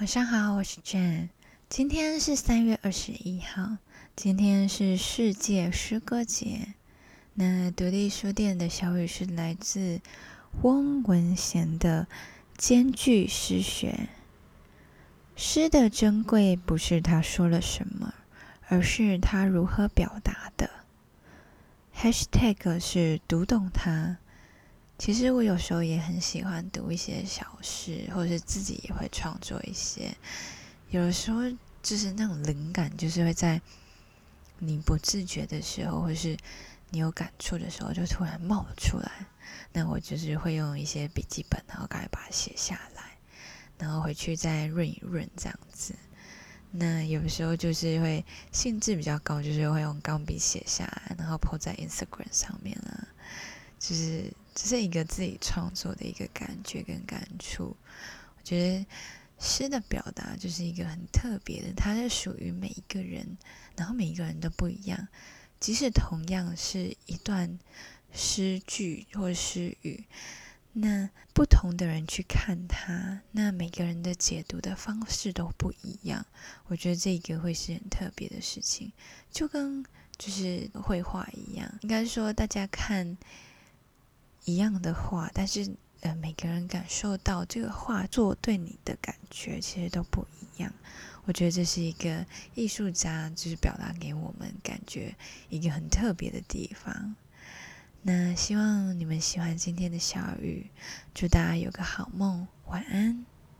晚上好，我是 Jane。今天是三月二十一号，今天是世界诗歌节。那独立书店的小雨是来自翁文贤的《兼具诗学》。诗的珍贵不是他说了什么，而是他如何表达的。Hashtag 是读懂它。其实我有时候也很喜欢读一些小诗，或者是自己也会创作一些。有的时候就是那种灵感，就是会在你不自觉的时候，或是你有感触的时候，就突然冒出来。那我就是会用一些笔记本，然后赶快把它写下来，然后回去再润一润这样子。那有时候就是会兴致比较高，就是会用钢笔写下来，然后 po 在 Instagram 上面了。就是这是一个自己创作的一个感觉跟感触。我觉得诗的表达就是一个很特别的，它是属于每一个人，然后每一个人都不一样。即使同样是一段诗句或诗语，那不同的人去看它，那每个人的解读的方式都不一样。我觉得这个会是很特别的事情，就跟就是绘画一样，应该说大家看。一样的话，但是呃，每个人感受到这个画作对你的感觉其实都不一样。我觉得这是一个艺术家就是表达给我们感觉一个很特别的地方。那希望你们喜欢今天的小雨，祝大家有个好梦，晚安。